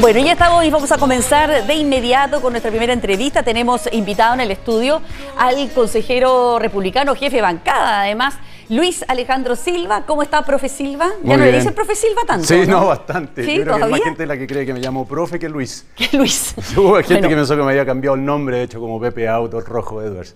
Bueno, ya estamos y vamos a comenzar de inmediato con nuestra primera entrevista. Tenemos invitado en el estudio al consejero republicano, jefe bancada, además, Luis Alejandro Silva. ¿Cómo está, profe Silva? Muy ya no le dicen profe Silva tanto. Sí, no, bastante. ¿Sí? Yo creo que hay más gente la que cree que me llamo profe que Luis. Que Luis. Hubo gente Bueno, que pensó que me había cambiado el nombre, de hecho, como Pepe Auto, Rojo Edwards.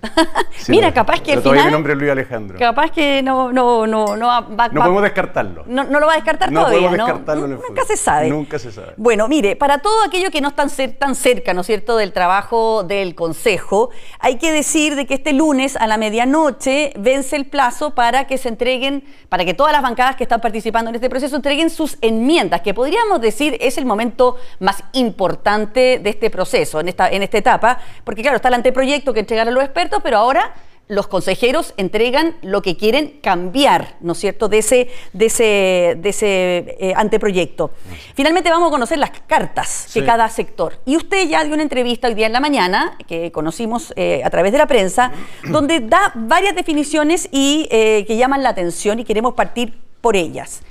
Sí, Mira, capaz que pero al todavía final- mi nombre es Luis Alejandro. Capaz que no, no, no, no va, va- No podemos descartarlo. no, no lo va a descartar No todavía, podemos descartarlo en el Nunca se sabe. Nunca se sabe. Bueno, mire, para todo aquello que no están cer- tan cerca, ¿no es cierto?, del trabajo del Consejo, hay que decir de que este lunes a la medianoche vence el plazo para que se entreguen, para que todas las bancadas que están participando en este proceso entreguen sus enmiendas, que podríamos decir es el momento más importante de este proceso, en esta, en esta etapa, porque claro, está el anteproyecto que entregaron los expertos, pero ahora los consejeros entregan lo que quieren cambiar, ¿no es cierto?, de ese, de ese, de ese eh, anteproyecto. Finalmente vamos a conocer las cartas Sí. cada sector. Y usted ya dio una entrevista hoy día en la mañana, que conocimos eh, a través de la prensa, donde da varias definiciones y eh, que llaman la atención y queremos partir por ellas.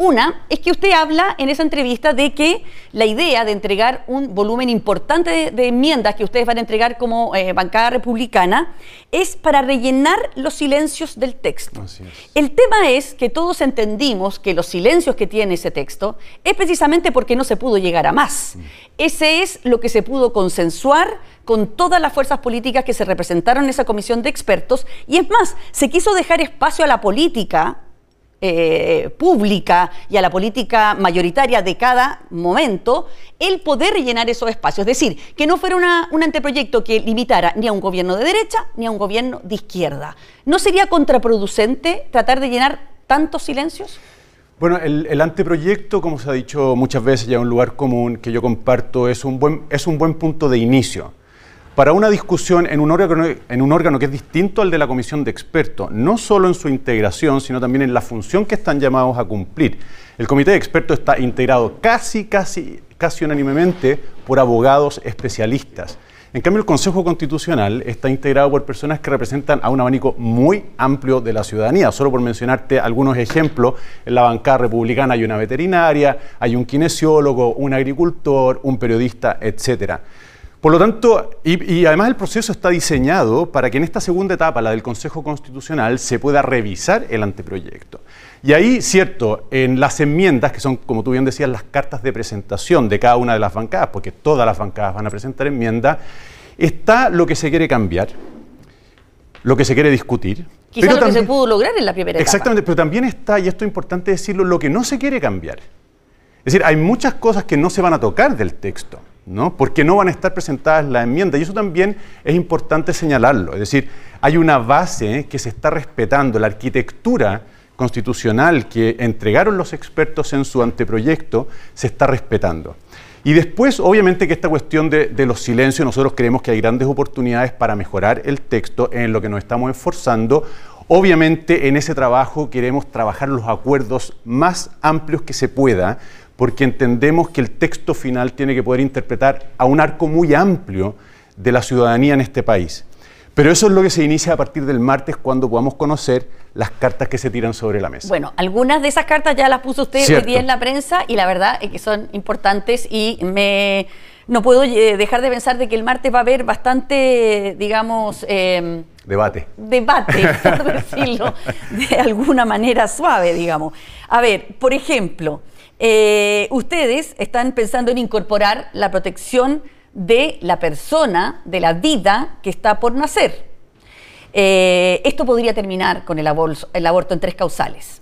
Una es que usted habla en esa entrevista de que la idea de entregar un volumen importante de, de enmiendas que ustedes van a entregar como eh, bancada republicana es para rellenar los silencios del texto. El tema es que todos entendimos que los silencios que tiene ese texto es precisamente porque no se pudo llegar a más. Ese es lo que se pudo consensuar con todas las fuerzas políticas que se representaron en esa comisión de expertos y es más, se quiso dejar espacio a la política eh, pública y a la política mayoritaria de cada momento, el poder rellenar esos espacios. Es decir, que no fuera una- un anteproyecto que limitara ni a un gobierno de derecha ni a un gobierno de izquierda. ¿No sería contraproducente tratar de llenar tantos silencios? Bueno, el, el anteproyecto, como se ha dicho muchas veces ya un lugar común que yo comparto, es un buen, es un buen punto de inicio para una discusión en un, órgano, que es distinto al de la comisión de expertos, no solo en su integración, sino también en la función que están llamados a cumplir. El comité de expertos está integrado casi, casi, casi unánimemente por abogados especialistas. En cambio, el Consejo Constitucional está integrado por personas que representan a un abanico muy amplio de la ciudadanía. Solo por mencionarte algunos ejemplos, en la bancada republicana hay una veterinaria, hay un kinesiólogo, un agricultor, un periodista, etcétera. Por lo tanto, y, y además el proceso está diseñado para que en esta segunda etapa, la del Consejo Constitucional, se pueda revisar el anteproyecto. Y ahí, cierto, en las enmiendas, que son, como tú bien decías, las cartas de presentación de cada una de las bancadas, porque todas las bancadas van a presentar enmiendas, está lo que se quiere cambiar, lo que se quiere discutir. Quizás lo que se también- pudo lograr en la primera etapa. Exactamente, pero también está, y esto es importante decirlo, lo que no se quiere cambiar. Es decir, hay muchas cosas que no se van a tocar del texto, ¿no? Porque no van a estar presentadas en la enmienda, y eso también es importante señalarlo. Es decir, hay una base que se está respetando, la arquitectura constitucional que entregaron los expertos en su anteproyecto se está respetando. Y después, obviamente, que esta cuestión de, de los silencios, nosotros creemos que hay grandes oportunidades para mejorar el texto en lo que nos estamos esforzando. Obviamente, en ese trabajo queremos trabajar los acuerdos más amplios que se pueda, porque entendemos que el texto final tiene que poder interpretar a un arco muy amplio de la ciudadanía en este país. Pero eso es lo que se inicia a partir del martes cuando podamos conocer las cartas que se tiran sobre la mesa. Bueno, algunas de esas cartas ya las puso usted hoy día en la prensa y la verdad es que son importantes y me no puedo eh, dejar de pensar de que el martes va a haber bastante, digamos, eh, Debate. debate, por decirlo de alguna manera suave, digamos. A ver, por ejemplo, eh, ustedes están pensando en incorporar la protección de la persona, de la vida que está por nacer. Eh, esto podría terminar con el, el aborto en tres causales.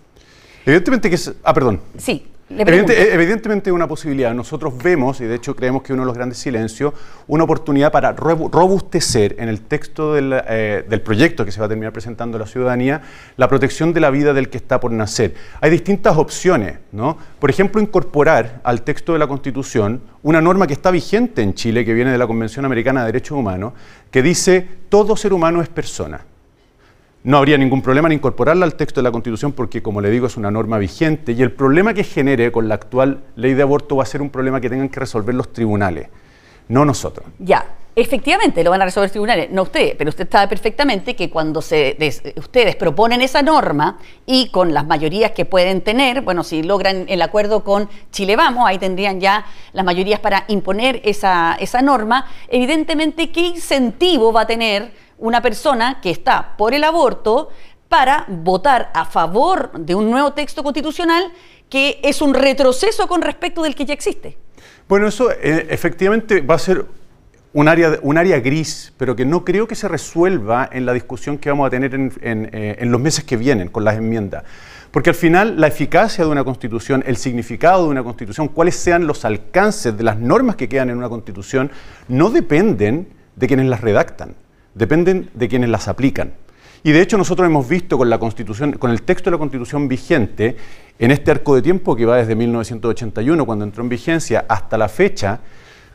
Evidentemente que es... Ah, perdón. Sí. Evidente- evidentemente es una posibilidad. Nosotros vemos, y de hecho creemos que uno de los grandes silencios, una oportunidad para robu- robustecer en el texto del, eh, del proyecto que se va a terminar presentando a la ciudadanía la protección de la vida del que está por nacer. Hay distintas opciones, ¿no? Por ejemplo, incorporar al texto de la Constitución una norma que está vigente en Chile, que viene de la Convención Americana de Derechos Humanos, que dice todo ser humano es persona. No habría ningún problema en incorporarla al texto de la Constitución porque, como le digo, es una norma vigente y el problema que genere con la actual ley de aborto va a ser un problema que tengan que resolver los tribunales. no nosotros. Ya, efectivamente lo van a resolver tribunales, no ustedes, pero usted sabe perfectamente que cuando se ustedes proponen esa norma y con las mayorías que pueden tener, bueno, si logran el acuerdo con Chile Vamos, ahí tendrían ya las mayorías para imponer esa, esa norma, evidentemente, ¿qué incentivo va a tener una persona que está por el aborto para votar a favor de un nuevo texto constitucional que es un retroceso con respecto del que ya existe? Bueno, eso eh, efectivamente va a ser un área, un área gris, pero que no creo que se resuelva en la discusión que vamos a tener en, eh, en, los meses que vienen con las enmiendas. Porque al final la eficacia de una constitución, el significado de una constitución, cuáles sean los alcances de las normas que quedan en una constitución, no dependen de quienes las redactan, dependen de quienes las aplican. Y de hecho nosotros hemos visto con la constitución, con el texto de la constitución vigente, en este arco de tiempo que va desde 1981, cuando entró en vigencia, hasta la fecha,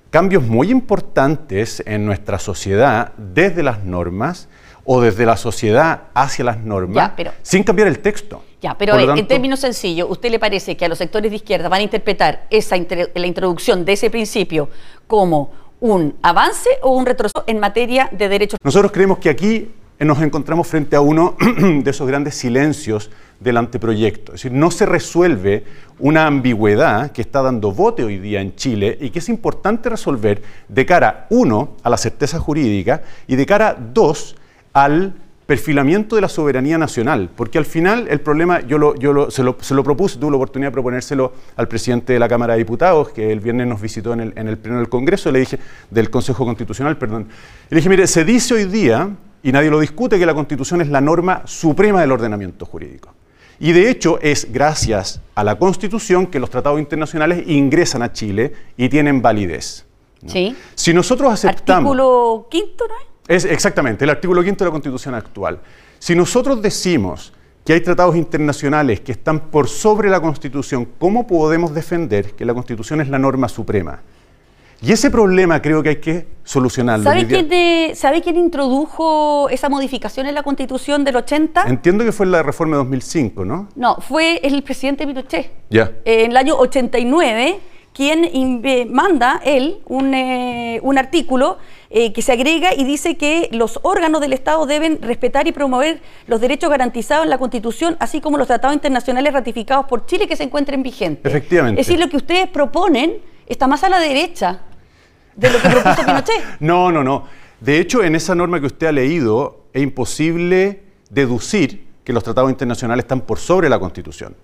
cambios muy importantes en nuestra sociedad desde las normas o desde la sociedad hacia las normas sin cambiar el texto. Ya, pero en términos sencillos, ¿usted le parece que a los sectores de izquierda van a interpretar esa la introducción de ese principio como un avance o un retroceso en materia de derechos? Nosotros creemos que aquí nos encontramos frente a uno de esos grandes silencios del anteproyecto. Es decir, no se resuelve una ambigüedad que está dando bote hoy día en Chile y que es importante resolver de cara, uno, a la certeza jurídica y de cara, dos, al perfilamiento de la soberanía nacional, porque al final el problema, yo, lo, yo se, lo, se, lo, propuse, tuve la oportunidad de proponérselo al presidente de la Cámara de Diputados, que el viernes nos visitó en el, en el pleno del Congreso, le dije, del Consejo Constitucional, perdón, le dije, mire, se dice hoy día, y nadie lo discute, que la Constitución es la norma suprema del ordenamiento jurídico. Y de hecho es gracias a la Constitución que los tratados internacionales ingresan a Chile y tienen validez. Sí. Si nosotros aceptamos... Artículo quinto, ¿no es? Exactamente, el artículo quinto de la Constitución actual. Si nosotros decimos que hay tratados internacionales que están por sobre la Constitución, ¿cómo podemos defender que la Constitución es la norma suprema? Y ese problema creo que hay que solucionarlo. ¿Sabe quién, ¿Sabe quién introdujo esa modificación en la Constitución del 80? Entiendo que fue la reforma de 2005, ¿no? No, fue el presidente Pinochet. Ya. en el año 89, quien manda él un, eh, un artículo eh, que se agrega y dice que los órganos del Estado deben respetar y promover los derechos garantizados en la Constitución, así como los tratados internacionales ratificados por Chile que se encuentren vigentes. Efectivamente. Es decir, lo que ustedes proponen está más a la derecha de lo que propuso Pinochet. no, no, no. De hecho, en esa norma que usted ha leído, es imposible deducir que los tratados internacionales están por sobre la Constitución.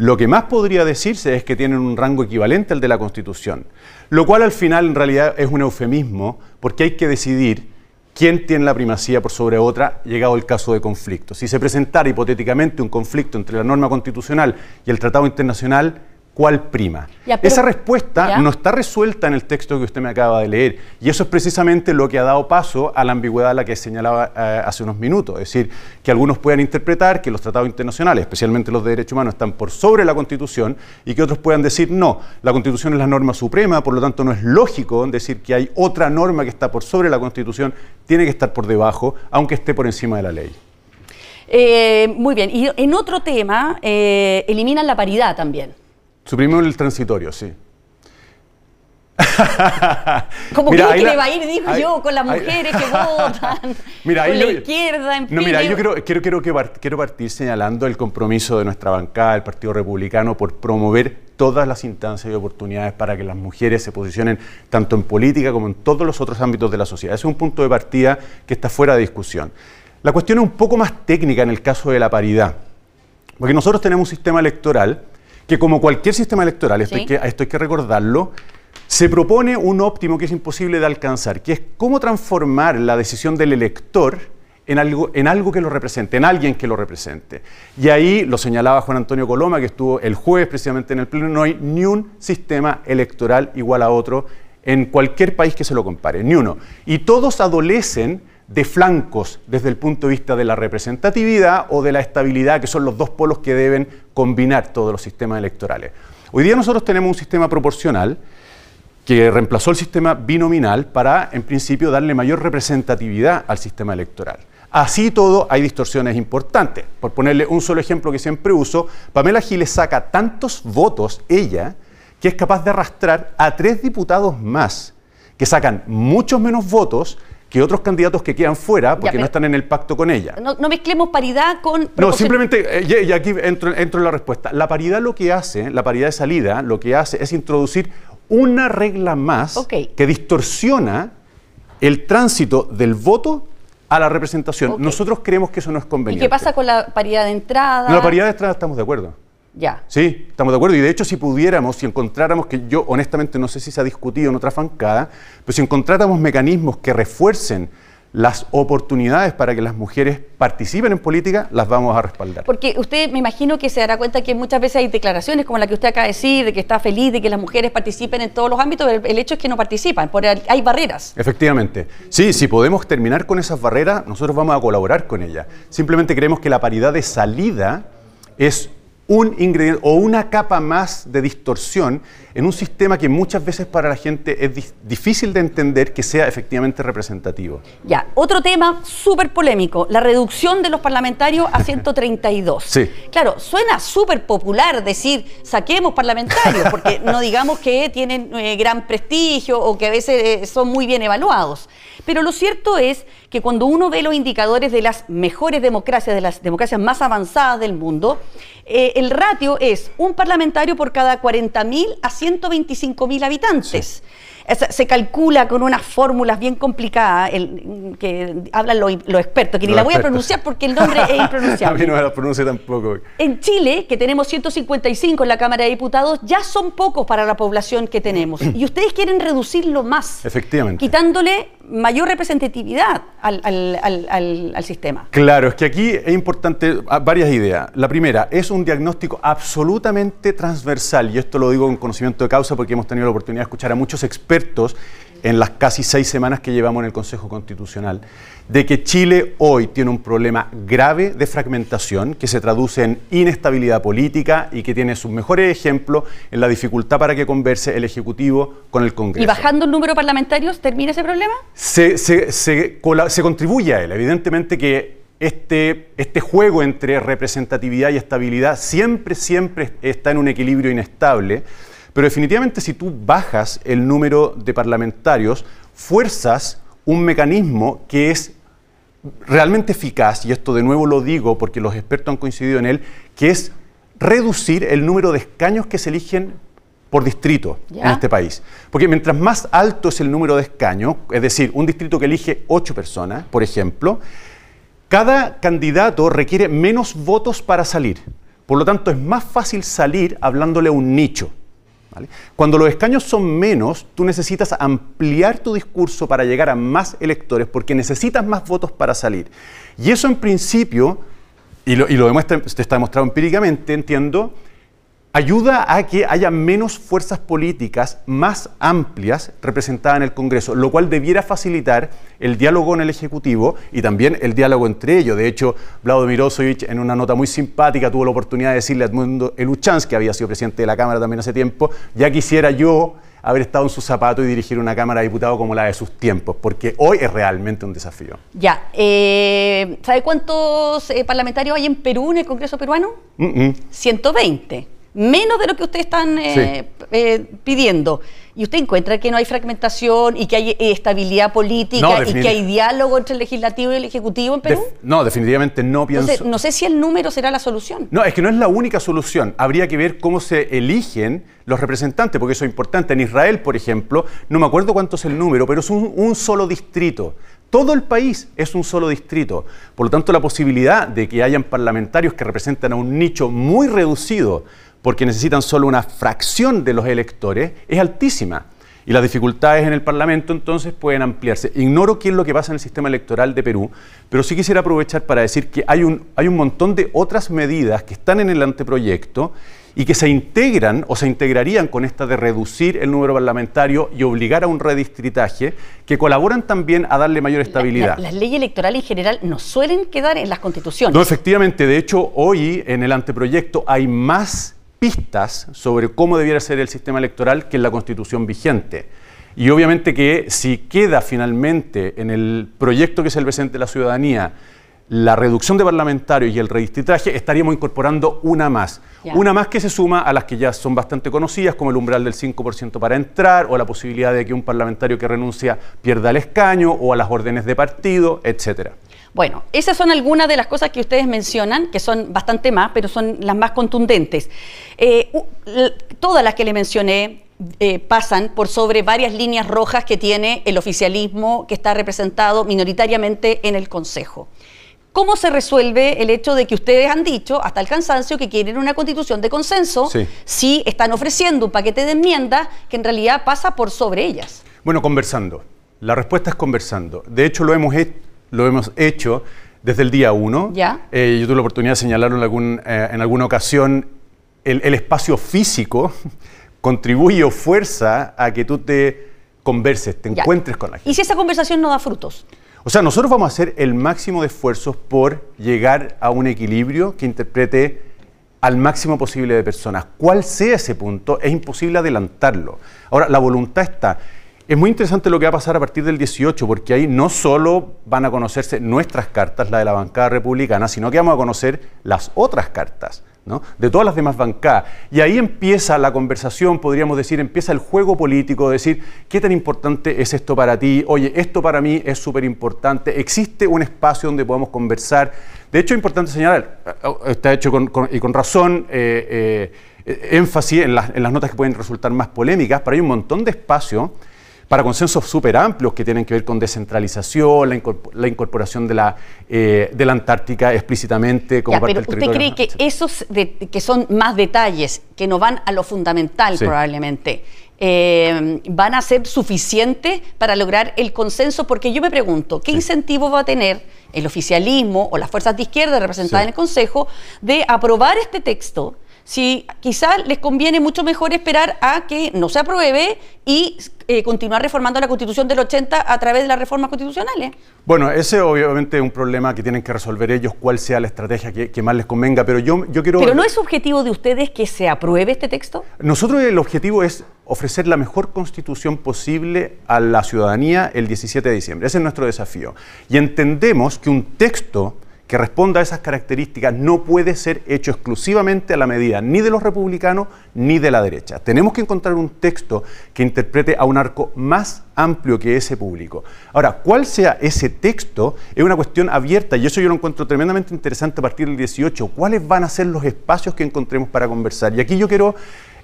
Lo que más podría decirse es que tienen un rango equivalente al de la Constitución, lo cual al final en realidad es un eufemismo porque hay que decidir quién tiene la primacía por sobre otra llegado el caso de conflicto. Si se presentara hipotéticamente un conflicto entre la norma constitucional y el tratado internacional, cuál prima. Esa respuesta no está resuelta en el texto que usted me acaba de leer y eso es precisamente lo que ha dado paso a la ambigüedad a la que señalaba eh, hace unos minutos. Es decir, que algunos puedan interpretar que los tratados internacionales, especialmente los de derechos humanos, están por sobre la Constitución y que otros puedan decir no, la Constitución es la norma suprema, por lo tanto no es lógico decir que hay otra norma que está por sobre la Constitución, tiene que estar por debajo, aunque esté por encima de la ley. Eh, muy bien, y en otro tema, eh, eliminan la paridad también. Suprimimos el transitorio, sí. Como mira, que le va a ir, digo yo, con las mujeres que votan, mira, con la izquierda, en No, mira, yo quiero, quiero, quiero, que quiero partir señalando el compromiso de nuestra bancada, el Partido Republicano, por promover todas las instancias y oportunidades para que las mujeres se posicionen tanto en política como en todos los otros ámbitos de la sociedad. Ese es un punto de partida que está fuera de discusión. La cuestión es un poco más técnica en el caso de la paridad, porque nosotros tenemos un sistema electoral que como cualquier sistema electoral, esto, hay que, esto hay que recordarlo, se propone un óptimo que es imposible de alcanzar, que es cómo transformar la decisión del elector en algo, en algo que lo represente, en alguien que lo represente. Y ahí lo señalaba Juan Antonio Coloma, que estuvo el jueves precisamente en el Pleno, no hay ni un sistema electoral igual a otro en cualquier país que se lo compare, ni uno. Y todos adolecen de flancos desde el punto de vista de la representatividad o de la estabilidad, que son los dos polos que deben combinar todos los sistemas electorales. Hoy día nosotros tenemos un sistema proporcional que reemplazó el sistema binominal para, en principio, darle mayor representatividad al sistema electoral. Así todo, hay distorsiones importantes. Por ponerle un solo ejemplo que siempre uso, Pamela Giles saca tantos votos, ella, que es capaz de arrastrar a tres diputados más que sacan muchos menos votos que otros candidatos que quedan fuera porque no están en el pacto con ella. No, mezclemos paridad con... No, simplemente, eh, y, aquí entro, en la respuesta. La paridad lo que hace, la paridad de salida, lo que hace es introducir una regla más que distorsiona el tránsito del voto a la representación. Nosotros creemos que eso no es conveniente. ¿Y qué pasa con la paridad de entrada? No, la paridad de entrada estamos de acuerdo. Ya. Sí, estamos de acuerdo. Y de hecho, si pudiéramos, si encontráramos, que yo honestamente no sé si se ha discutido en otra fancada, pero si encontráramos mecanismos que refuercen las oportunidades para que las mujeres participen en política, las vamos a respaldar. Porque usted me imagino que se dará cuenta que muchas veces hay declaraciones como la que usted acaba de decir, de que está feliz de que las mujeres participen en todos los ámbitos, el, el hecho es que no participan, hay barreras. Efectivamente. Sí, si podemos terminar con esas barreras, nosotros vamos a colaborar con ellas. Simplemente creemos que la paridad de salida es un ingrediente o una capa más de distorsión en un sistema que muchas veces para la gente es difícil de entender que sea efectivamente representativo. Ya, otro tema súper polémico, la reducción de los parlamentarios a 132. sí. Claro, suena súper popular decir saquemos parlamentarios, porque no digamos que tienen eh, gran prestigio o que a veces eh, son muy bien evaluados. Pero lo cierto es que cuando uno ve los indicadores de las mejores democracias, de las democracias más avanzadas del mundo, eh, el ratio es un parlamentario por cada 40.000 a 125.000 habitantes se calcula con unas fórmulas bien complicadas que hablan los, expertos, que ni la voy a pronunciar porque el nombre es impronunciable. a mí no me la pronuncio tampoco. En Chile, que tenemos 155 en la Cámara de Diputados, ya son pocos para la población que tenemos. y ustedes quieren reducirlo más. Efectivamente. Quitándole mayor representatividad al, al, sistema. Claro, es que aquí es importante ah, varias ideas. La primera, es un diagnóstico absolutamente transversal, y esto lo digo con conocimiento de causa porque hemos tenido la oportunidad de escuchar a muchos expertos en las casi seis semanas que llevamos en el Consejo Constitucional, de que Chile hoy tiene un problema grave de fragmentación que se traduce en inestabilidad política y que tiene sus mejores ejemplos en la dificultad para que converse el Ejecutivo con el Congreso. ¿Y bajando el número de parlamentarios termina ese problema? Se, se, contribuye a él. Evidentemente que este, este juego entre representatividad y estabilidad siempre, siempre está en un equilibrio inestable pero definitivamente si tú bajas el número de parlamentarios, fuerzas un mecanismo que es realmente eficaz, y esto de nuevo lo digo porque los expertos han coincidido en él, que es reducir el número de escaños que se eligen por distrito en este país. Porque mientras más alto es el número de escaños, es decir, un distrito que elige ocho personas, por ejemplo, cada candidato requiere menos votos para salir. Por lo tanto, es más fácil salir hablándole a un nicho. Cuando los escaños son menos, tú necesitas ampliar tu discurso para llegar a más electores porque necesitas más votos para salir. Y eso en principio, y lo, y lo demuestra, está demostrado empíricamente, entiendo, ayuda a que haya menos fuerzas políticas más amplias representadas en el Congreso, lo cual debiera facilitar el diálogo en el Ejecutivo y también el diálogo entre ellos. De hecho, Vlado Mirosevic, en una nota muy simpática, tuvo la oportunidad de decirle a Edmundo Eluchans, que había sido presidente de la Cámara también hace tiempo, ya quisiera yo haber estado en su zapato y dirigir una Cámara de Diputados como la de sus tiempos, porque hoy es realmente un desafío. Ya. Eh, ¿Sabe cuántos eh, parlamentarios hay en Perú, en el Congreso peruano? 120 menos de lo que ustedes están eh, eh, pidiendo. Y usted encuentra que no hay fragmentación y que hay estabilidad política y que hay diálogo entre el legislativo y el ejecutivo en Perú. no, definitivamente no pienso. no sé si el número será la solución. No, es que no es la única solución. Habría que ver cómo se eligen los representantes, porque eso es importante. En Israel, por ejemplo, no me acuerdo cuánto es el número, pero es un solo distrito. Todo el país es un solo distrito. Por lo tanto, la posibilidad de que hayan parlamentarios que representan a un nicho muy reducido porque necesitan solo una fracción de los electores, es altísima. Y las dificultades en el Parlamento entonces pueden ampliarse. Ignoro qué es lo que pasa en el sistema electoral de Perú, pero sí quisiera aprovechar para decir que hay un, hay un montón de otras medidas que están en el anteproyecto y que se integran o se integrarían con esta de reducir el número parlamentario y obligar a un redistritaje, que colaboran también a darle mayor estabilidad. las leyes electorales en general no suelen quedar en las constituciones. No, efectivamente. De hecho, hoy en el anteproyecto hay más pistas sobre cómo debiera ser el sistema electoral que en la constitución vigente. Y obviamente que si queda finalmente en el proyecto que es el presente de la ciudadanía la reducción de parlamentarios y el redistritaje, estaríamos incorporando una más. Una más que se suma a las que ya son bastante conocidas, como el umbral del 5% para entrar, o la posibilidad de que un parlamentario que renuncia pierda el escaño, o a las órdenes de partido, etcétera. Bueno, esas son algunas de las cosas que ustedes mencionan, que son bastante más, pero son las más contundentes. Eh, todas las que le mencioné eh, pasan por sobre varias líneas rojas que tiene el oficialismo que está representado minoritariamente en el Consejo. ¿Cómo se resuelve el hecho de que ustedes han dicho hasta el cansancio que quieren una constitución de consenso si están ofreciendo un paquete de enmiendas que en realidad pasa por sobre ellas? Bueno, conversando. La respuesta es conversando. De hecho, lo hemos, lo hemos hecho desde el día uno. ¿Ya? Eh, yo tuve la oportunidad de señalarlo en, algún, eh, en alguna ocasión. El, espacio físico contribuye o fuerza a que tú te converses, te encuentres con la gente. ¿Y si esa conversación no da frutos? O sea, nosotros vamos a hacer el máximo de esfuerzos por llegar a un equilibrio que interprete al máximo posible de personas. ¿Cuál sea ese punto? Es imposible adelantarlo. Ahora, la voluntad está. Es muy interesante lo que va a pasar a partir del 18, porque ahí no solo van a conocerse nuestras cartas, la de la bancada republicana, sino que vamos a conocer las otras cartas de todas las demás bancadas. Y ahí empieza la conversación, podríamos decir, empieza el juego político, decir, ¿qué tan importante es esto para ti? Oye, esto para mí es súper importante. Existe un espacio donde podamos conversar. De hecho, es importante señalar, eh, está hecho y con razón, eh, eh, énfasis en las, en las notas que pueden resultar más polémicas, pero hay un montón de espacio para consensos súper amplios que tienen que ver con descentralización, la, incorporación de la, eh, de la Antártica explícitamente como parte del territorio. ¿Usted cree que esos que son más detalles, que no van a lo fundamental probablemente, eh, van a ser suficientes para lograr el consenso? Porque yo me pregunto, ¿qué incentivo va a tener el oficialismo o las fuerzas de izquierda representadas en el Consejo de aprobar este texto? Si quizás les conviene mucho mejor esperar a que no se apruebe y eh, continuar reformando la Constitución del 80 a través de las reformas constitucionales. Bueno, ese obviamente es un problema que tienen que resolver ellos, cuál sea la estrategia que, más les convenga, pero yo, yo quiero... ¿Pero no es objetivo de ustedes que se apruebe este texto? Nosotros el objetivo es ofrecer la mejor constitución posible a la ciudadanía el 17 de diciembre. Ese es nuestro desafío. Y entendemos que un texto que responda a esas características no puede ser hecho exclusivamente a la medida ni de los republicanos ni de la derecha. Tenemos que encontrar un texto que interprete a un arco más amplio que ese público. Ahora, cuál sea ese texto es una cuestión abierta y eso yo lo encuentro tremendamente interesante a partir del 18. ¿Cuáles van a ser los espacios que encontremos para conversar? Y aquí yo quiero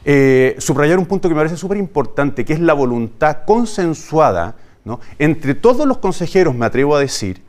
eh, subrayar un punto que me parece súper importante, que es la voluntad consensuada entre todos los consejeros, me atrevo a decir,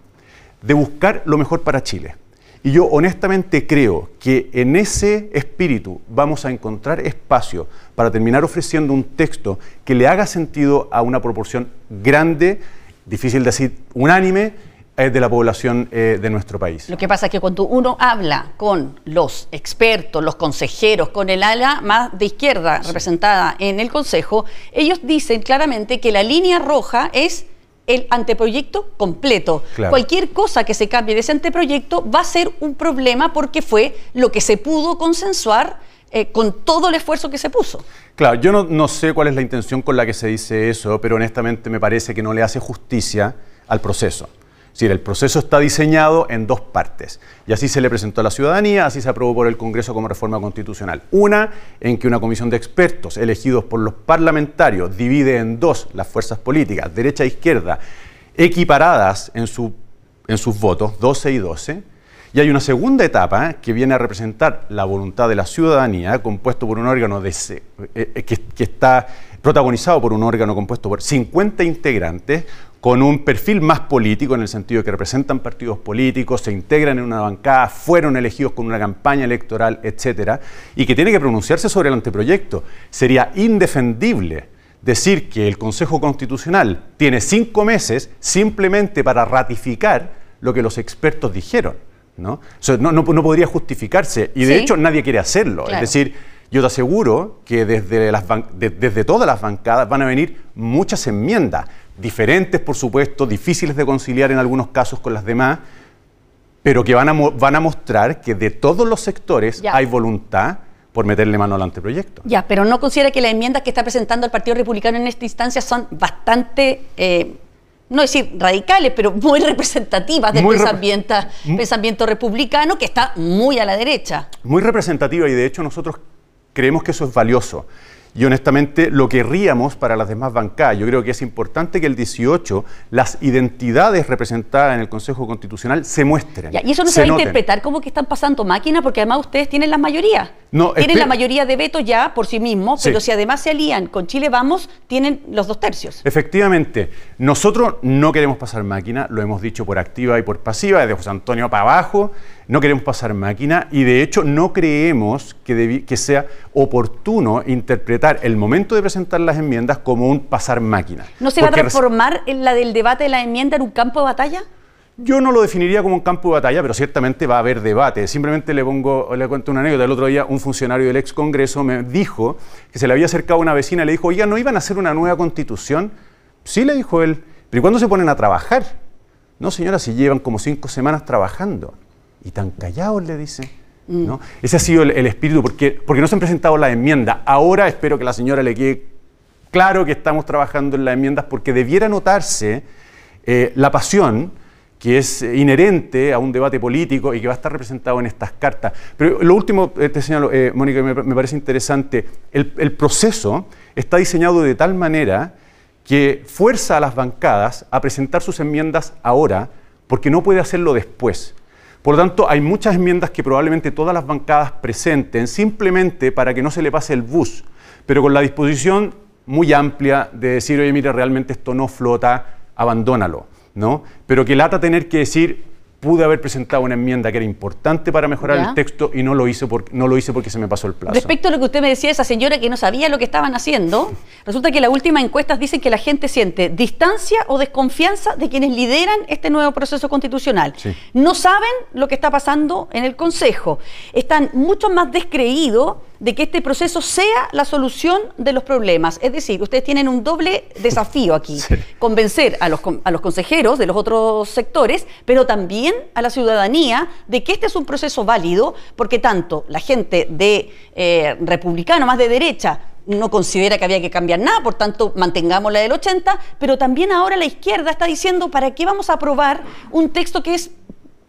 de buscar lo mejor para Chile. Y yo honestamente creo que en ese espíritu vamos a encontrar espacio para terminar ofreciendo un texto que le haga sentido a una proporción grande, difícil decir unánime, eh, de la población eh, de nuestro país. Lo que pasa es que cuando uno habla con los expertos, los consejeros, con el ala más de izquierda representada en el Consejo, ellos dicen claramente que la línea roja es el anteproyecto completo. Cualquier cosa que se cambie de ese anteproyecto va a ser un problema porque fue lo que se pudo consensuar eh, con todo el esfuerzo que se puso. Claro, yo no, no, sé cuál es la intención con la que se dice eso, pero honestamente me parece que no le hace justicia al proceso decir, el proceso está diseñado en dos partes. Y así se le presentó a la ciudadanía, así se aprobó por el Congreso como reforma constitucional. Una, en que una comisión de expertos elegidos por los parlamentarios divide en dos las fuerzas políticas, derecha e izquierda, equiparadas en, su, en sus votos, 12 y 12. Y hay una segunda etapa que viene a representar la voluntad de la ciudadanía, compuesto por un órgano de, eh, eh, que está protagonizado por un órgano compuesto por 50 integrantes, con un perfil más político, en el sentido de que representan partidos políticos, se integran en una bancada, fueron elegidos con una campaña electoral, etcétera, y que tiene que pronunciarse sobre el anteproyecto. Sería indefendible decir que el Consejo Constitucional tiene cinco meses simplemente para ratificar lo que los expertos dijeron. No, no, podría justificarse, y de hecho nadie quiere hacerlo. Es decir, yo te aseguro que desde, las desde todas las bancadas van a venir muchas enmiendas, diferentes por supuesto, difíciles de conciliar en algunos casos con las demás, pero que van a, van a mostrar que de todos los sectores hay voluntad por meterle mano al anteproyecto. Ya, pero no considera que las enmiendas que está presentando el Partido Republicano en esta instancia son bastante... Eh, no decir radicales, pero muy representativas del pensamiento, pensamiento republicano que está muy a la derecha. Muy representativa y de hecho nosotros creemos que eso es valioso y honestamente lo querríamos para las demás bancadas. Yo creo que es importante que el 18 las identidades representadas en el Consejo Constitucional se muestren. y eso no se, va a interpretar como que están pasando máquinas, porque además ustedes tienen la mayoría. No, tienen la mayoría de veto ya por sí mismos, pero si además se alían con Chile Vamos, tienen los dos tercios. Efectivamente, nosotros no queremos pasar máquina, lo hemos dicho por activa y por pasiva, desde José Antonio para abajo no queremos pasar máquina y de hecho no creemos que, que sea oportuno interpretar el momento de presentar las enmiendas como un pasar máquina. ¿No se va a transformar en la del debate de la enmienda en un campo de batalla? Yo no lo definiría como un campo de batalla, pero ciertamente va a haber debate. Simplemente le pongo, le cuento una anécdota. El otro día un funcionario del ex Congreso me dijo que se le había acercado una vecina y le dijo, oiga, ¿no iban a hacer una nueva constitución? Sí, le dijo él. ¿Pero ¿y cuándo se ponen a trabajar? No, señora, si llevan como cinco semanas trabajando y tan callados, le dice. ¿No? Ese ha sido el, espíritu, porque, porque no se han presentado las enmiendas. Ahora espero que la señora le quede claro que estamos trabajando en las enmiendas, porque debiera notarse eh, la pasión que es inherente a un debate político y que va a estar representado en estas cartas. Pero lo último, eh, te señalo, eh, Mónica, me, me, parece interesante, el proceso está diseñado de tal manera que fuerza a las bancadas a presentar sus enmiendas ahora, porque no puede hacerlo después. Por lo tanto, hay muchas enmiendas que probablemente todas las bancadas presenten simplemente para que no se le pase el bus, pero con la disposición muy amplia de decir, oye, mira, realmente esto no flota, abandónalo, ¿no? Pero que lata tener que decir, pude haber presentado una enmienda que era importante para mejorar el texto y no lo, hice porque, no lo hice porque se me pasó el plazo. Respecto a lo que usted me decía, esa señora que no sabía lo que estaban haciendo, resulta que las últimas encuestas dicen que la gente siente distancia o desconfianza de quienes lideran este nuevo proceso constitucional. No saben lo que está pasando en el Consejo. Están mucho más descreídos de que este proceso sea la solución de los problemas. Es decir, ustedes tienen un doble desafío aquí, convencer a los, a los consejeros de los otros sectores, pero también a la ciudadanía de que este es un proceso válido, porque tanto la gente de eh, republicano, más de derecha, no considera que había que cambiar nada, por tanto mantengamos la del 80, pero también ahora la izquierda está diciendo para qué vamos a aprobar un texto que es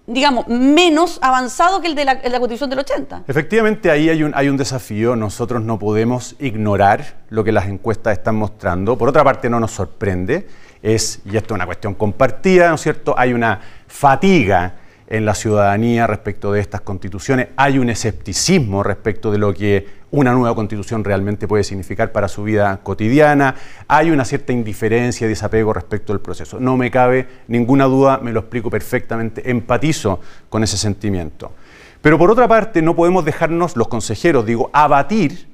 digamos, menos avanzado que el de la, Constitución del 80. Efectivamente, ahí hay un, hay un desafío. Nosotros no podemos ignorar lo que las encuestas están mostrando. Por otra parte, no nos sorprende. Es, y esto es una cuestión compartida, ¿no es cierto? Hay una fatiga en la ciudadanía respecto de estas constituciones. Hay un escepticismo respecto de lo que una nueva constitución realmente puede significar para su vida cotidiana. Hay una cierta indiferencia y desapego respecto del proceso. No me cabe ninguna duda, me lo explico perfectamente, empatizo con ese sentimiento. Pero por otra parte, no podemos dejarnos, los consejeros, digo, abatir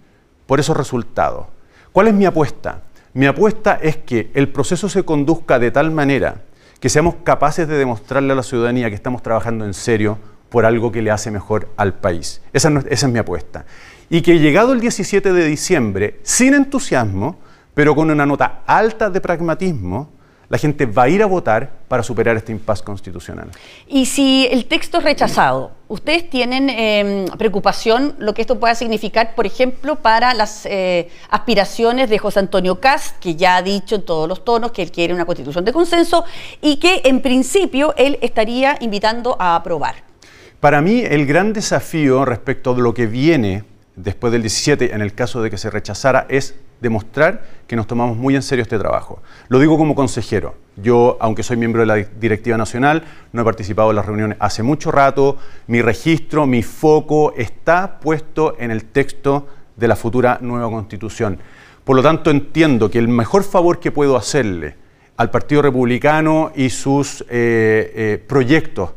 por esos resultados. ¿Cuál es mi apuesta? Mi apuesta es que el proceso se conduzca de tal manera que seamos capaces de demostrarle a la ciudadanía que estamos trabajando en serio por algo que le hace mejor al país. Esa, es mi apuesta. Y que llegado el 17 de diciembre, sin entusiasmo, pero con una nota alta de pragmatismo, la gente va a ir a votar para superar este impasse constitucional. Y si el texto es rechazado, ¿ustedes tienen em, preocupación lo que esto pueda significar, por ejemplo, para las eh, aspiraciones de José Antonio Cast, que ya ha dicho en todos los tonos que él quiere una constitución de consenso y que en principio él estaría invitando a aprobar? Para mí el gran desafío respecto de lo que viene después del 17, en el caso de que se rechazara, es demostrar que nos tomamos muy en serio este trabajo. Lo digo como consejero. Yo, aunque soy miembro de la directiva nacional, no he participado en las reuniones hace mucho rato. Mi registro, mi foco está puesto en el texto de la futura nueva constitución. Por lo tanto, entiendo que el mejor favor que puedo hacerle al Partido Republicano y sus eh, eh, proyectos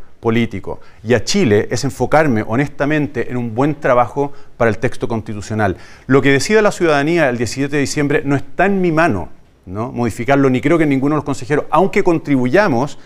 y a Chile es enfocarme honestamente en un buen trabajo para el texto constitucional. Lo que decida la ciudadanía el 17 de diciembre no está en mi mano, ¿no? modificarlo, ni creo que ninguno de los consejeros, aunque contribuyamos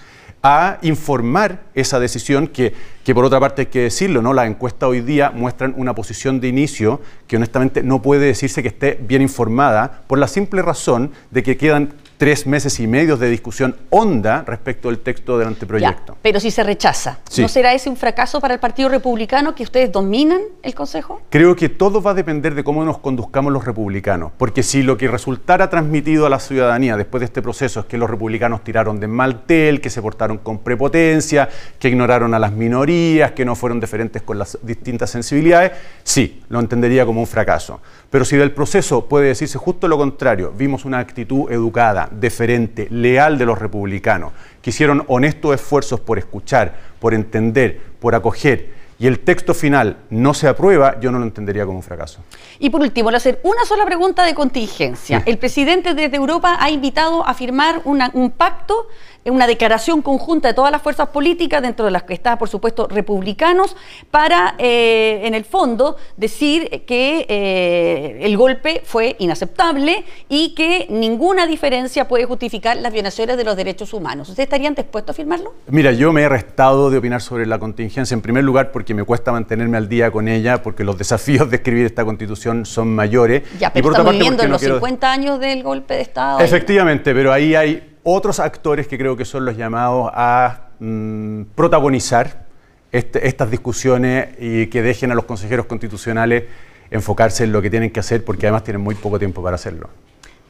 a informar esa decisión que, que, por otra parte hay que decirlo, ¿no? Las encuestas hoy día muestran una posición de inicio que honestamente no puede decirse que esté bien informada por la simple razón de que quedan tres meses y medio de discusión honda respecto del texto del anteproyecto. pero si se rechaza, ¿no será ese un fracaso para el Partido Republicano que ustedes dominan el Consejo? Creo que todo va a depender de cómo nos conduzcamos los republicanos, porque si lo que resultara transmitido a la ciudadanía después de este proceso es que los republicanos tiraron de maltel, que se portaron con prepotencia, que ignoraron a las minorías, que no fueron diferentes con las distintas sensibilidades, sí, lo entendería como un fracaso. Pero si del proceso puede decirse justo lo contrario, vimos una actitud educada, deferente, leal de los republicanos, que hicieron honestos esfuerzos por escuchar, por entender, por acoger, y el texto final no se aprueba, yo no lo entendería como un fracaso. Y por último, le hacer una sola pregunta de contingencia. El presidente desde Europa ha invitado a firmar un pacto una declaración conjunta de todas las fuerzas políticas, dentro de las que está, por supuesto, republicanos, para, eh, en el fondo, decir que eh, el golpe fue inaceptable y que ninguna diferencia puede justificar las violaciones de los derechos humanos. ¿Ustedes estarían dispuestos a firmarlo? Mira, yo me he restado de opinar sobre la contingencia, en primer lugar, porque me cuesta mantenerme al día con ella, porque los desafíos de escribir esta constitución son mayores. Ya, pero estamos viviendo en los 50 años del golpe de Estado. Efectivamente, pero ahí hay otros actores que creo que son los llamados a mm, protagonizar este, estas discusiones y que dejen a los consejeros constitucionales enfocarse en lo que tienen que hacer porque además tienen muy poco tiempo para hacerlo.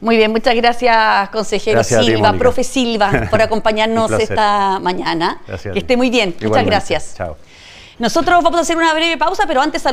Muy bien, muchas gracias, consejero Silva, profe Silva, por acompañarnos esta mañana. que esté muy bien. Muchas gracias. Chao. Nosotros vamos a hacer una breve pausa, pero antes saludamos.